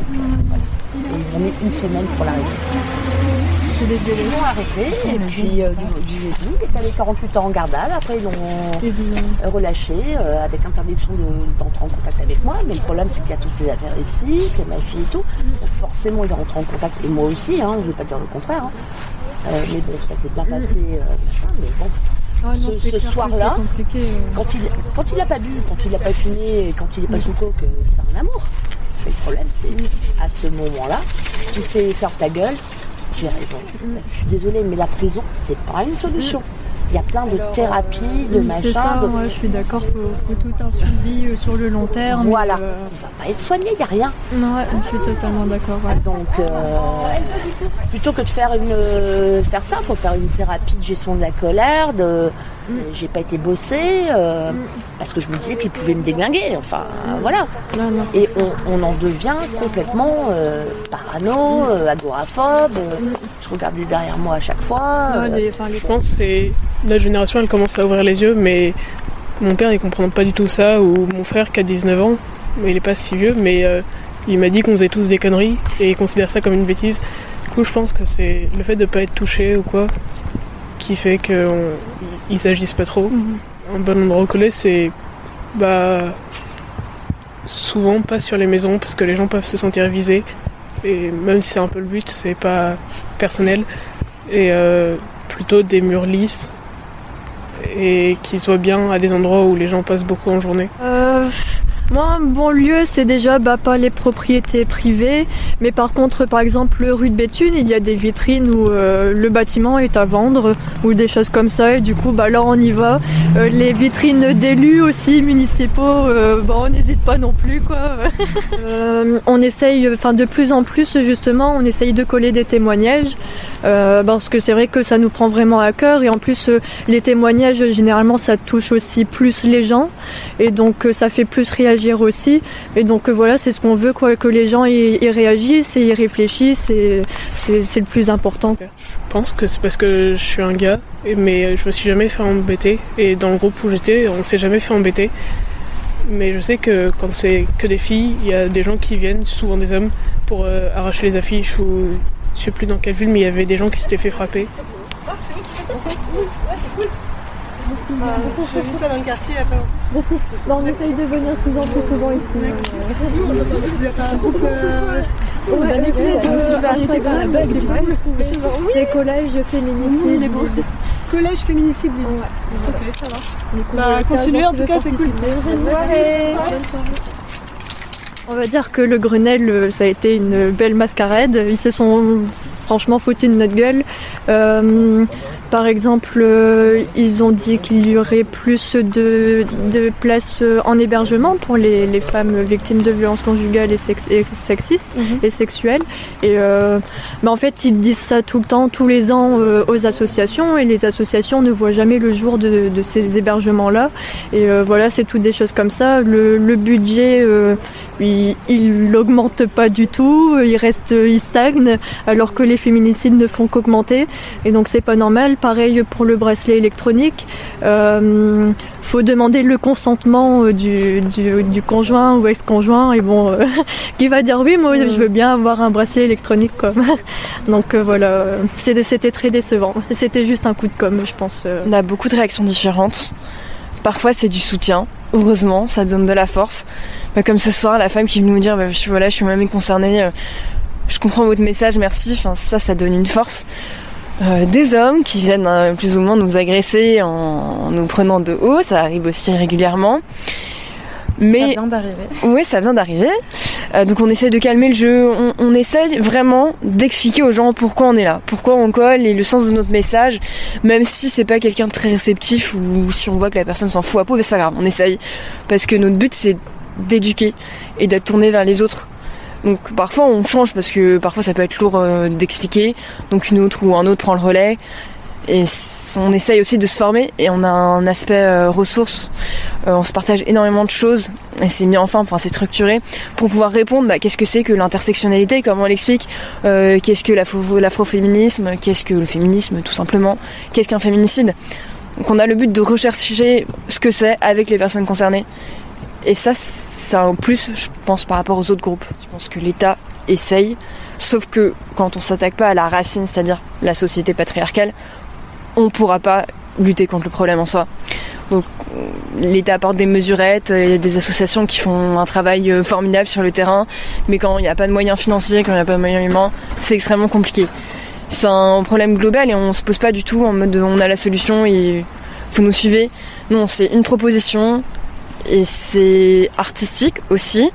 Voilà. Et ils ont mis une semaine pour Ils l'ont arrêté et puis euh, du, du jeudi, il est allé 48 heures en gardale. Après, ils l'ont relâché euh, avec interdiction de- d'entrer en contact avec moi. Mais le problème, c'est qu'il y a toutes ses affaires ici, qu'il y a ma fille et tout. Donc forcément, il est rentré en contact. Et moi aussi, hein, je ne vais pas dire le contraire. hein. Euh, mais bon, ça s'est bien passé. euh, machin, mais bon. Ah non, ce que soir-là, quand il quand il l'a pas bu, quand il l'a pas fumé, et quand il est pas sous coke, c'est un amour. Mais le problème, c'est à ce moment-là, tu sais faire ta gueule, j'ai raison. Je suis désolée, mais la prison, c'est pas une solution. Il y a plein de thérapies, de machin. C'est ça, de- je suis d'accord, faut, faut tout un suivi euh, sur le long terme. Voilà. euh, Il va pas être soigné, il n'y a rien. Non, ouais, je suis totalement d'accord. ouais. Donc, euh, plutôt que de faire une euh, faire ça, faut faire une thérapie de gestion de la colère. De, euh, j'ai pas été bossée euh, parce que je me disais qu'il pouvait me déglinguer. Enfin, voilà. Et on, on en devient complètement euh, parano, euh, agoraphobe. Je regardais derrière moi à chaque fois. Je pense que la génération, elle commence à ouvrir les yeux, mais mon père, il comprend pas du tout ça, ou mon frère qui a 19 ans, mais il est pas si vieux, mais il m'a dit qu'on faisait tous des conneries, et il considère ça comme une bêtise. Du coup, je pense que c'est le fait de pas être touché ou quoi, qui fait qu'ils s'agissent pas trop. Un bon endroit où coller, c'est bah, souvent pas sur les maisons, parce que les gens peuvent se sentir visés, et même si c'est un peu le but, c'est pas personnel, et euh, plutôt des murs lisses, et qui soient bien à des endroits où les gens passent beaucoup en journée. Euh, moi, bon lieu, c'est déjà bah, pas les propriétés privées, mais par contre, par exemple, rue de Béthune, il y a des vitrines où euh, le bâtiment est à vendre ou des choses comme ça, et du coup, bah, là, on y va. Euh, les vitrines d'élus aussi, municipaux, euh, bah, on n'hésite pas non plus, quoi. (laughs) Euh, on essaye, enfin, de plus en plus, justement, on essaye de coller des témoignages, parce que c'est vrai que ça nous prend vraiment à cœur, et en plus, les témoignages, généralement, ça touche aussi plus les gens, et donc ça fait plus réagir aussi. Et donc euh, voilà, c'est ce qu'on veut, quoi, que les gens y, réagissent et y réfléchissent, et c'est le plus important. Je pense que c'est parce que je suis un gars, mais je me suis jamais fait embêter. Et dans le groupe où j'étais, on s'est jamais fait embêter. Mais je sais que quand c'est que des filles, il y a des gens qui viennent, souvent des hommes, pour euh, arracher les affiches ou je sais plus dans quelle ville, mais il y avait des gens qui s'étaient fait frapper. J'ai vu ça dans le quartier a on essaye de venir plus en plus souvent ici. Vous êtes un groupe. euh, école, je me suis fait arrêter par la bague, du. C'est collège féminicide. les beaux. Collège féminicide. Ok, ça va. Bah, continuez, un en tout cas, c'est cool. Bonne soirée. On va dire que le Grenelle, euh, ça a été une belle mascarade. Ils se sont franchement foutus de notre gueule. Euh, par exemple, euh, ils ont dit qu'il y aurait plus de, de places euh, en hébergement pour les, les femmes victimes de violences conjugales et, sex- et sexistes et sexuelles. Et euh, bah, en fait, ils disent ça tout le temps, tous les ans euh, aux associations, et les associations ne voient jamais le jour de, de ces hébergements-là. Et euh, voilà, c'est toutes des choses comme ça. Le, le budget, euh, il, l'augmente pas du tout, il reste, il stagne, alors que les féminicides ne font qu'augmenter. Et donc c'est pas normal. Pareil pour le bracelet électronique. Euh, faut demander le consentement euh, du, conjoint ou ex-conjoint. Et bon, euh, (laughs) qui va dire oui, moi je veux bien avoir un bracelet électronique quoi. (laughs) Donc euh, voilà, c'était très décevant. C'était juste un coup de com, je pense. On a beaucoup de réactions différentes. Parfois, c'est du soutien. Heureusement, ça donne de la force. Bah, comme ce soir, la femme qui veut nous dire bah, je, suis- voilà, je suis moi-même concernée, euh, je comprends votre message, merci. Ça, ça donne une force. Euh, des hommes qui viennent euh, plus ou moins nous agresser en nous prenant de haut, ça arrive aussi régulièrement. Mais Ça vient d'arriver. oui, ça vient d'arriver. Euh, donc on essaie de calmer le jeu. On, on essaye vraiment d'expliquer aux gens pourquoi on est là, pourquoi on colle et le sens de notre message. Même si c'est pas quelqu'un de très réceptif ou si on voit que la personne s'en fout à peau, mais c'est pas grave, on essaye. Parce que notre but c'est d'éduquer et d'être tourné vers les autres. Donc parfois on change parce que parfois ça peut être lourd euh, d'expliquer. Donc une autre ou un autre prend le relais. Et on essaye aussi de se former et on a un aspect euh, ressources. Euh, on se partage énormément de choses et c'est mis enfin, enfin c'est structuré pour pouvoir répondre. Bah, qu'est-ce que c'est que l'intersectionnalité Comment on l'explique Euh, Qu'est-ce que l'afro- l'afroféminisme Qu'est-ce que le féminisme tout simplement Qu'est-ce qu'un féminicide Donc on a le but de rechercher ce que c'est avec les personnes concernées. Et ça, c'est un plus, je pense, par rapport aux autres groupes. Je pense que l'État essaye Sauf que quand on s'attaque pas à la racine, c'est-à-dire la société patriarcale, on pourra pas lutter contre le problème en soi. L'État apporte des mesurettes, il y a des associations qui font un travail euh, formidable sur le terrain, mais quand il n'y a pas de moyens financiers, quand il n'y a pas de moyens humains, c'est extrêmement compliqué. C'est un problème global et on se pose pas du tout en mode on a la solution et faut nous suivre. Non, c'est une proposition et c'est artistique aussi.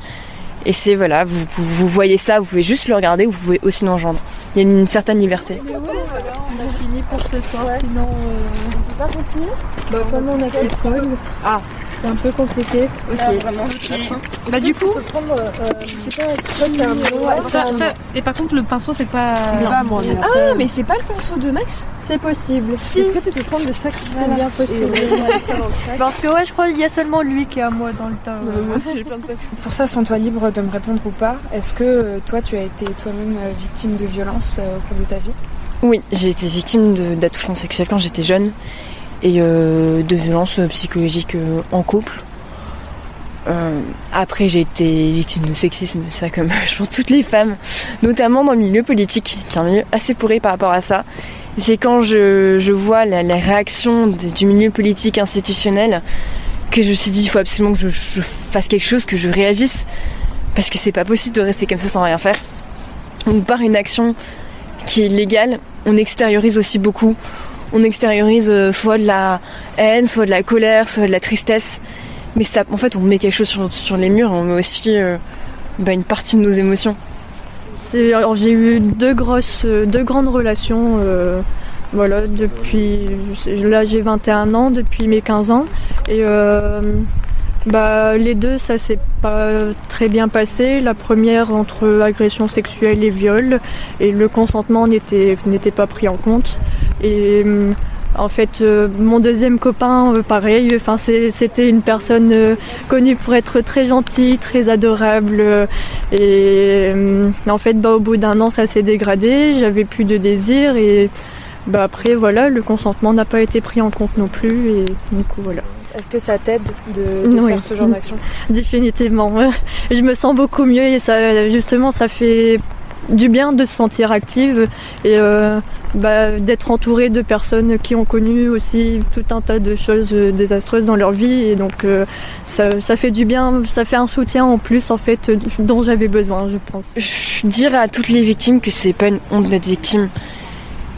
Et c'est voilà, vous, vous voyez ça, vous pouvez juste le regarder, vous pouvez aussi l'engendrer. Il y a une certaine liberté. Fini pour ce soir, sinon euh, on peut pas continuer? Bah comme on a fait l'école. Ah c'est un peu compliqué. Ok. vraiment. Bah du coup, prendre, euh, c'est pas c'est un bon- ça, ça- et par contre le pinceau c'est pas. Ah mais c'est pas le pinceau de Max? C'est possible. Si. Est-ce que tu peux prendre le sac C'est bien possible. Parce que ouais, je crois qu'il y a seulement lui qui est à moi dans le tas. Pour ça, sens-toi libre de me répondre ou pas. Est-ce que euh, toi, tu as été toi-même euh, victime de violence euh, au cours de ta vie? Oui, j'ai été victime d'attouchements sexuels quand j'étais jeune et euh, de violences psychologiques euh, en couple. Euh, après, j'ai été victime de sexisme, ça comme (laughs) je pense toutes les femmes, notamment dans le milieu politique, qui est un milieu assez pourri par rapport à ça. C'est quand je, vois la, réaction du milieu politique institutionnel que je me suis dit il faut absolument que je, je fasse quelque chose, que je réagisse, parce que c'est pas possible de rester comme ça sans rien faire. Donc par une action qui est légale, on extériorise aussi beaucoup. On extériorise euh, soit de la haine, soit de la colère, soit de la tristesse. Mais ça, en fait, on met quelque chose sur, les murs, on met aussi euh, bah, une partie de nos émotions. J'ai eu deux grosses, euh, deux grandes relations. voilà, depuis là j'ai 21 ans, depuis mes 15 ans, et bah les deux ça s'est pas très bien passé. La première entre agression sexuelle et viol, et le consentement n'était pas pris en compte. Et euh, en fait, euh, mon deuxième copain, euh, pareil, c'était une personne connue pour être très gentille, très adorable. et en fait, bah, au bout d'un an, ça s'est dégradé, j'avais plus de désir. Et bah, après, voilà, le consentement n'a pas été pris en compte non plus. Et du coup, voilà. Est-ce que ça t'aide de, de Oui. faire ce genre d'action (laughs) Définitivement. ouais. Je me sens beaucoup mieux et ça, justement, ça fait du bien de se sentir active et euh, bah, d'être entourée de personnes qui ont connu aussi tout un tas de choses euh, désastreuses dans leur vie et donc euh, ça, ça fait du bien, ça fait un soutien en plus en fait euh, dont j'avais besoin, je pense. Je dirais à toutes les victimes que c'est pas une honte d'être victime,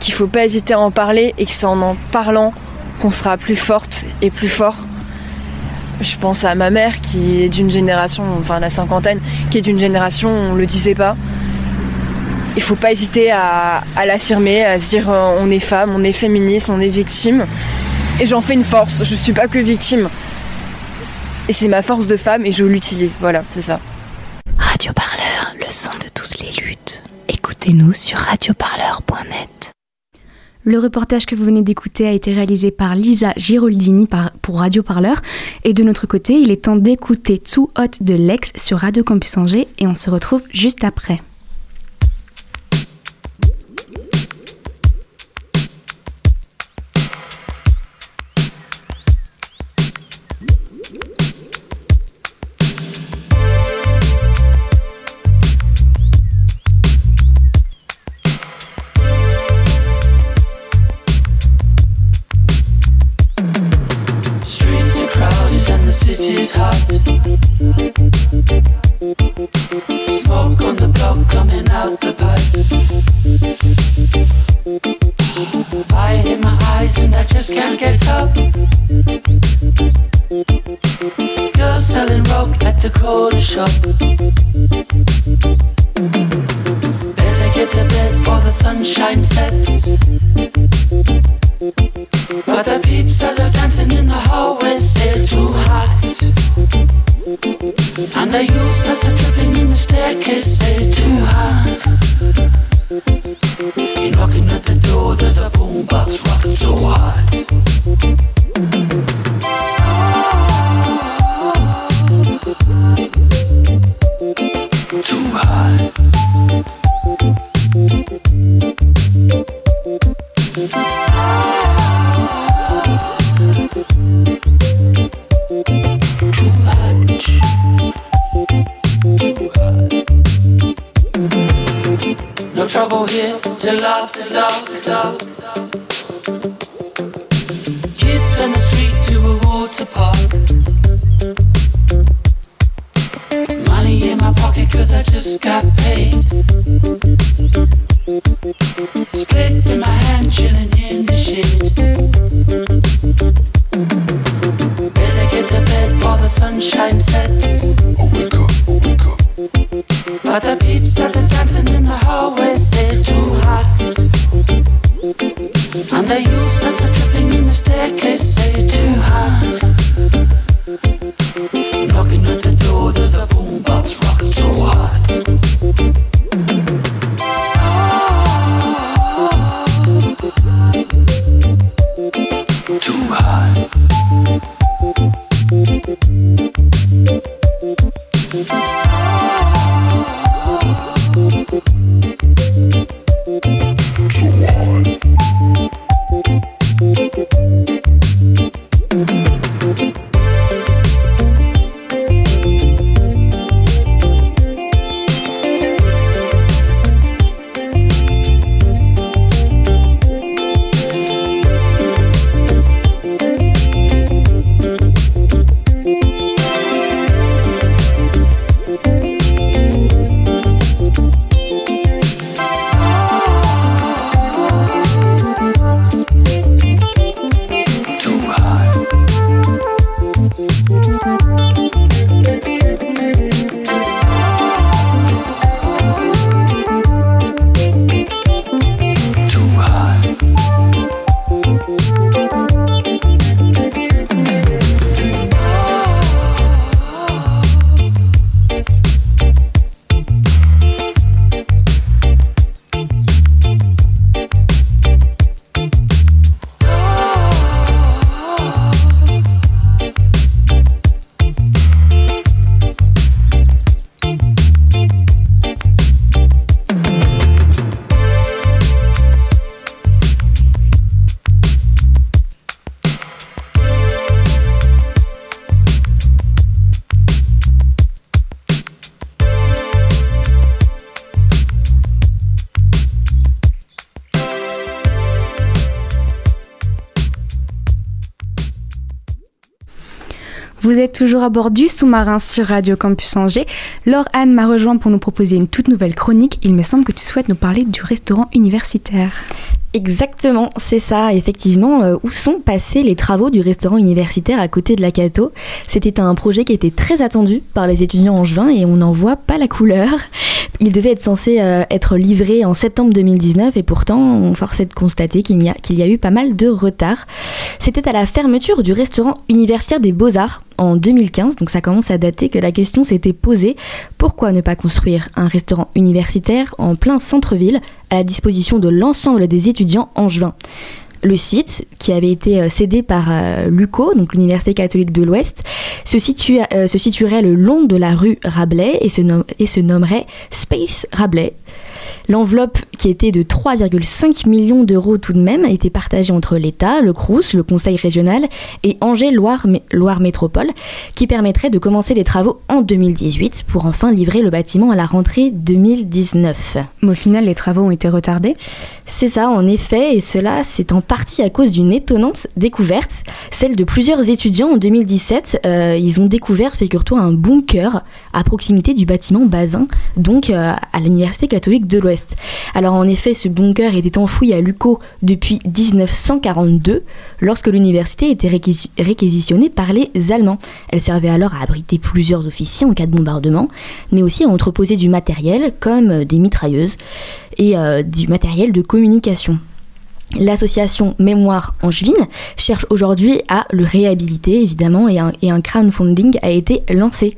qu'il faut pas hésiter à en parler et que c'est en en parlant qu'on sera plus forte et plus fort. Je pense à ma mère qui est d'une génération, enfin la cinquantaine, qui est d'une génération on le disait pas. Il faut pas hésiter à, l'affirmer, à se dire euh, on est femme, on est féministe, on est victime. Et j'en fais une force, je suis pas que victime. Et c'est ma force de femme et je l'utilise, voilà, c'est ça. Radio Parleur, le son de toutes les luttes. Écoutez-nous sur radioparleur.net. Le reportage que vous venez d'écouter a été réalisé par Lisa Giroldini pour Radio Parleur. Et de notre côté, il est temps d'écouter Too Hot de Lex sur Radio Campus Angers et on se retrouve juste après. Hot. trouble here to love, to love, to love. Kids on the street to a water park. Money in my pocket cause I just got paid. Toujours à bord du sous-marin sur Radio Campus Angers. Laure Anne m'a rejoint pour nous proposer une toute nouvelle chronique. Il me semble que tu souhaites nous parler du restaurant universitaire. Exactement, c'est ça, effectivement. euh, où sont passés les travaux du restaurant universitaire à côté de la Cato? C'était un projet qui était très attendu par les étudiants angevins et on n'en voit pas la couleur. Il devait être censé euh, être livré en septembre 2019 et pourtant on forçait de constater qu'il y, a- qu'il y a eu pas mal de retard. C'était à la fermeture du restaurant universitaire des Beaux-Arts en 2015, donc ça commence à dater que la question s'était posée pourquoi ne pas construire un restaurant universitaire en plein centre-ville à la disposition de l'ensemble des étudiants angevins le site, qui avait été euh, cédé par euh, l'UCO, donc l'Université catholique de l'Ouest, euh, se situerait le long de la rue Rabelais et se nommerait Space Rabelais. L'enveloppe, qui était de 3,5 millions d'euros tout de même, a été partagée entre l'État, le CRUS, le Conseil régional et Angers-Loire Loire Métropole, qui permettrait de commencer les travaux en 2018 pour enfin livrer le bâtiment à la rentrée 2019. Mais au final, les travaux ont été retardés? C'est ça, en effet, et cela, c'est en partie à cause d'une étonnante découverte, celle de plusieurs étudiants en 2017. Euh, ils ont découvert, figure-toi, un bunker à proximité du bâtiment Bazin, donc euh, à l'Université catholique de l'Ouest. Alors en effet, ce bunker était enfoui à Luco depuis 1942, lorsque l'université était réquisi- réquisitionnée par les Allemands. Elle servait alors à abriter plusieurs officiers en cas de bombardement, mais aussi à entreposer du matériel comme des mitrailleuses et euh, du matériel de communication. L'association Mémoire Angevine cherche aujourd'hui à le réhabiliter, évidemment, et un, et un crowdfunding a été lancé.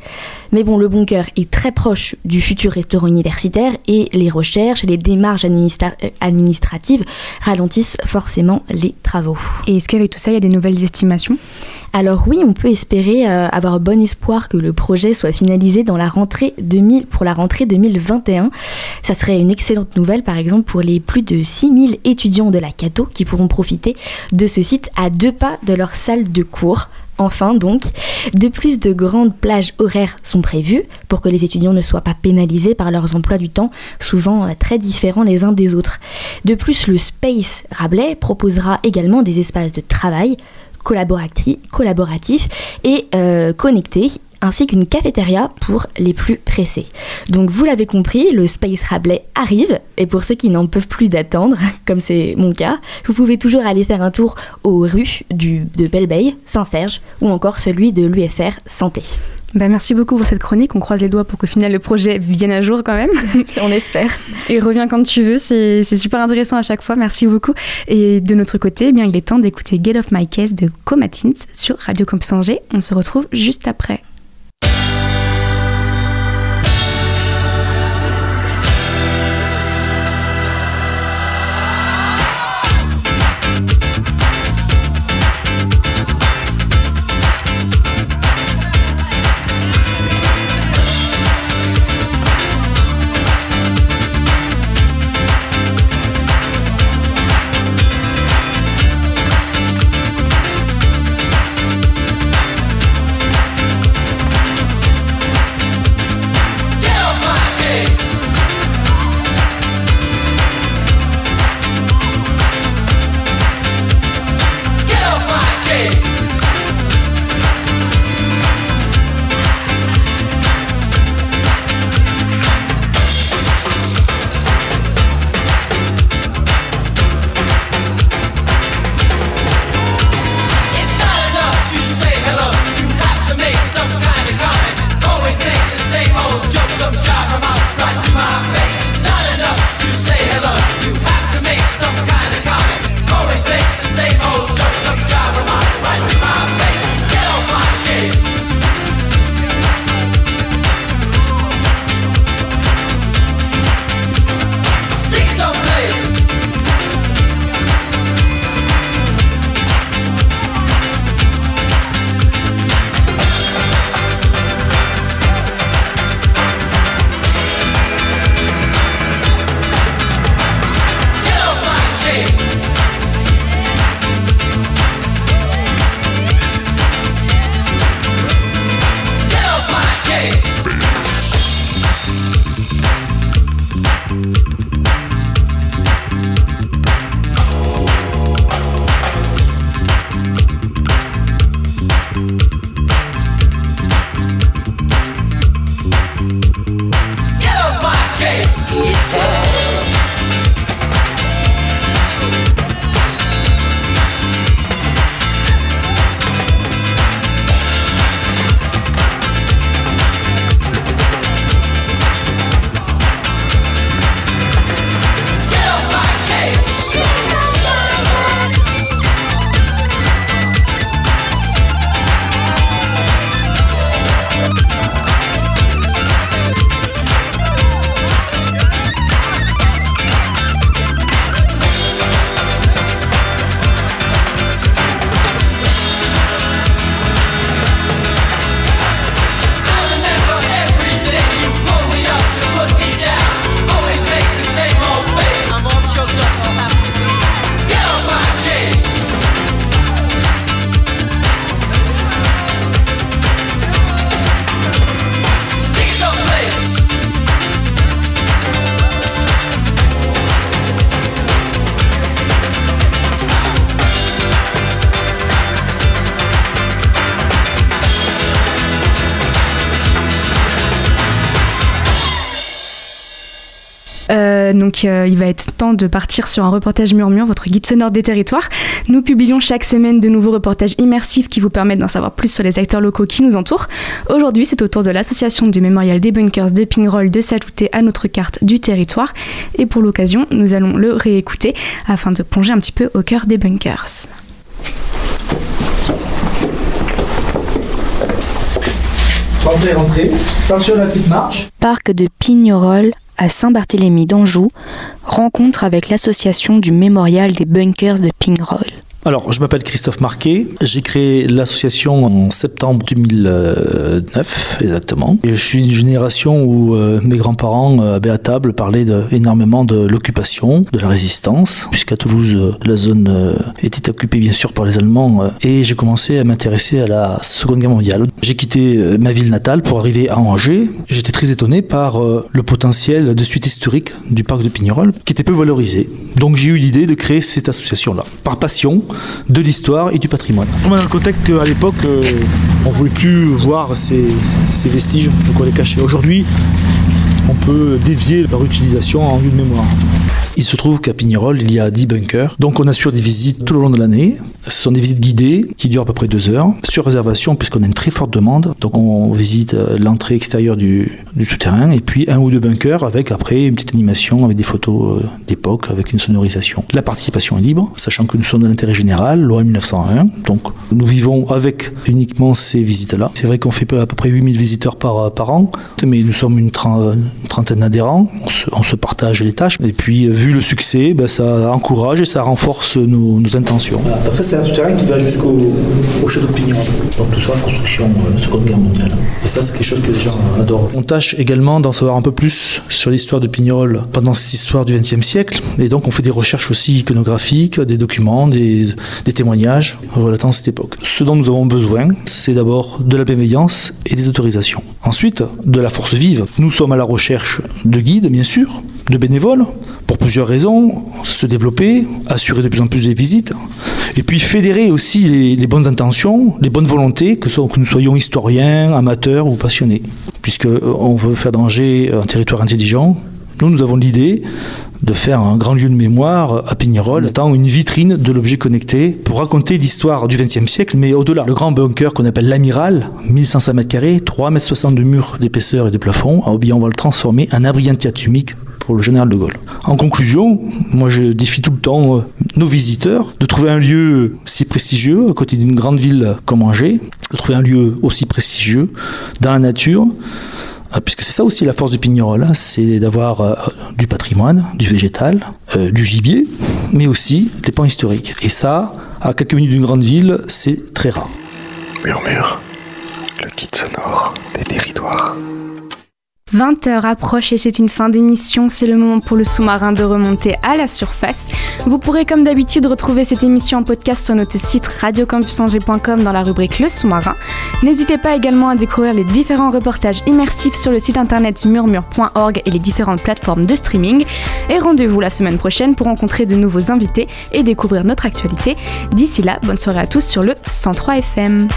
Mais bon, le bunker est très proche du futur restaurant universitaire et les recherches et les démarches administra- euh, administratives ralentissent forcément les travaux. Et est-ce qu'avec tout ça, il y a des nouvelles estimations? Alors oui, on peut espérer euh, avoir bon espoir que le projet soit finalisé dans la rentrée 2000, pour la rentrée 2021. Ça serait une excellente nouvelle, par exemple, pour les plus de 6000 étudiants de la Cato qui pourront profiter de ce site à deux pas de leur salle de cours Enfin donc, de plus de grandes plages horaires sont prévues pour que les étudiants ne soient pas pénalisés par leurs emplois du temps, souvent euh, très différents les uns des autres. De plus, le Space Rabelais proposera également des espaces de travail collaboratifs, et euh, connectés ainsi qu'une cafétéria pour les plus pressés. Donc vous l'avez compris, le Space Rabelais arrive, et pour ceux qui n'en peuvent plus d'attendre, (laughs) comme c'est mon cas, vous pouvez toujours aller faire un tour aux rues du, de Belle-Bay, Saint-Serge, ou encore celui de l'UFR Santé. Bah, merci beaucoup pour cette chronique. On croise les doigts pour qu'au final le projet vienne à jour quand même. (laughs) On espère. Et reviens quand tu veux. C'est c'est super intéressant à chaque fois. Merci beaucoup. Et de notre côté, eh bien, il est temps d'écouter Get Off My Case de Comatins sur Radio Campus Angers. On se retrouve juste après. Euh, euh, il va être temps de partir sur un reportage murmure, votre guide sonore des territoires. Nous publions chaque semaine de nouveaux reportages immersifs qui vous permettent d'en savoir plus sur les acteurs locaux qui nous entourent. Aujourd'hui, c'est au tour de l'association du mémorial des bunkers de Pingroll de s'ajouter à notre carte du territoire. Et pour l'occasion, nous allons le réécouter afin de plonger un petit peu au cœur des bunkers. Rentrez, rentrez. Attention à la petite marche. Parc de Pignerol à Saint-Barthélemy d'Anjou, rencontre avec l'association du mémorial des bunkers de Pingroll. Alors, je m'appelle Christophe Marquet. J'ai créé l'association en septembre 2009, exactement. Et je suis d'une génération où euh, mes grands-parents, euh, à table, parlaient énormément de l'occupation, de la résistance, puisqu'à Toulouse, euh, la zone euh, était occupée bien sûr par les Allemands. et j'ai commencé à m'intéresser à la Seconde Guerre mondiale. J'ai quitté ma ville natale pour arriver à Angers. J'étais très étonné par le potentiel de suite historique du parc de Pignerol, qui était peu valorisé. Donc j'ai eu l'idée de créer cette association-là, par passion de l'histoire et du patrimoine. Dans le contexte qu'à l'époque, euh, on ne voulait plus voir ces, vestiges, donc on les cachait. Aujourd'hui, on peut dévier leur utilisation en lieu de mémoire. Il se trouve qu'à Pignerol, il y a 10 bunkers. Donc on assure des visites tout au long de l'année. Ce sont des visites guidées qui durent à peu près deux heures, sur réservation, puisqu'on a une très forte demande. Donc on visite euh, l'entrée extérieure du, du souterrain et puis un ou deux bunkers avec après une petite animation avec des photos euh, d'époque, avec une sonorisation. La participation est libre, sachant que nous sommes de l'intérêt général, loi 1901. Donc nous vivons avec uniquement ces visites-là. C'est vrai qu'on fait à peu près 8000 visiteurs par, par an, mais nous sommes une, tren- une trentaine d'adhérents. On se partage les tâches. Et puis, euh, vu le succès, ben, ça encourage et ça renforce nos, nos intentions. Ça, c'est un souterrain qui va jusqu'au au château de Pignon. Donc tout ça, construction euh, Seconde Guerre mondiale. Et ça, c'est quelque chose que les gens adorent. On tâche également d'en savoir un peu plus sur l'histoire de Pignerol pendant cette histoire du XXe siècle. Et donc, on fait des recherches aussi iconographiques, des documents, des, des témoignages relatant cette époque. Ce dont nous avons besoin, c'est d'abord de la bienveillance et des autorisations. Ensuite, de la force vive. Nous sommes à la recherche de guides, bien sûr, de bénévoles, pour plusieurs raisons. Se développer, assurer de plus en plus des visites, et puis fédérer aussi les, bonnes intentions, les bonnes volontés, que, nous soyons historiens, amateurs ou passionnés. Puisque euh, veut faire d'Angers un territoire intelligent, nous, nous avons l'idée de faire un grand lieu de mémoire à Pignerol, étant une vitrine de l'objet connecté pour raconter l'histoire du XXe siècle, mais au-delà. Le grand bunker qu'on appelle l'Amiral, 1500 mètres carrés, 3,60 m de mur d'épaisseur et de plafond, eh bien, on va le transformer en abri anti-atomique pour le général de Gaulle. En conclusion, moi je défie tout le temps euh, nos visiteurs de trouver un lieu si prestigieux à côté d'une grande ville comme Angers, de trouver un lieu aussi prestigieux dans la nature, ah, puisque c'est ça aussi la force du Pignerol, hein, c'est d'avoir euh, du patrimoine, du végétal, euh, du gibier, mais aussi des pans historiques. Et ça, à quelques minutes d'une grande ville, c'est très rare. Murmure, le guide sonore des territoires. 20h approche et c'est une fin d'émission. C'est le moment pour le sous-marin de remonter à la surface. Vous pourrez comme d'habitude retrouver cette émission en podcast sur notre site radiocampusangers.com dans la rubrique Le sous-marin. N'hésitez pas également à découvrir les différents reportages immersifs sur le site internet murmure.org et les différentes plateformes de streaming. Et rendez-vous la semaine prochaine pour rencontrer de nouveaux invités et découvrir notre actualité. D'ici là, bonne soirée à tous sur le 103 FM.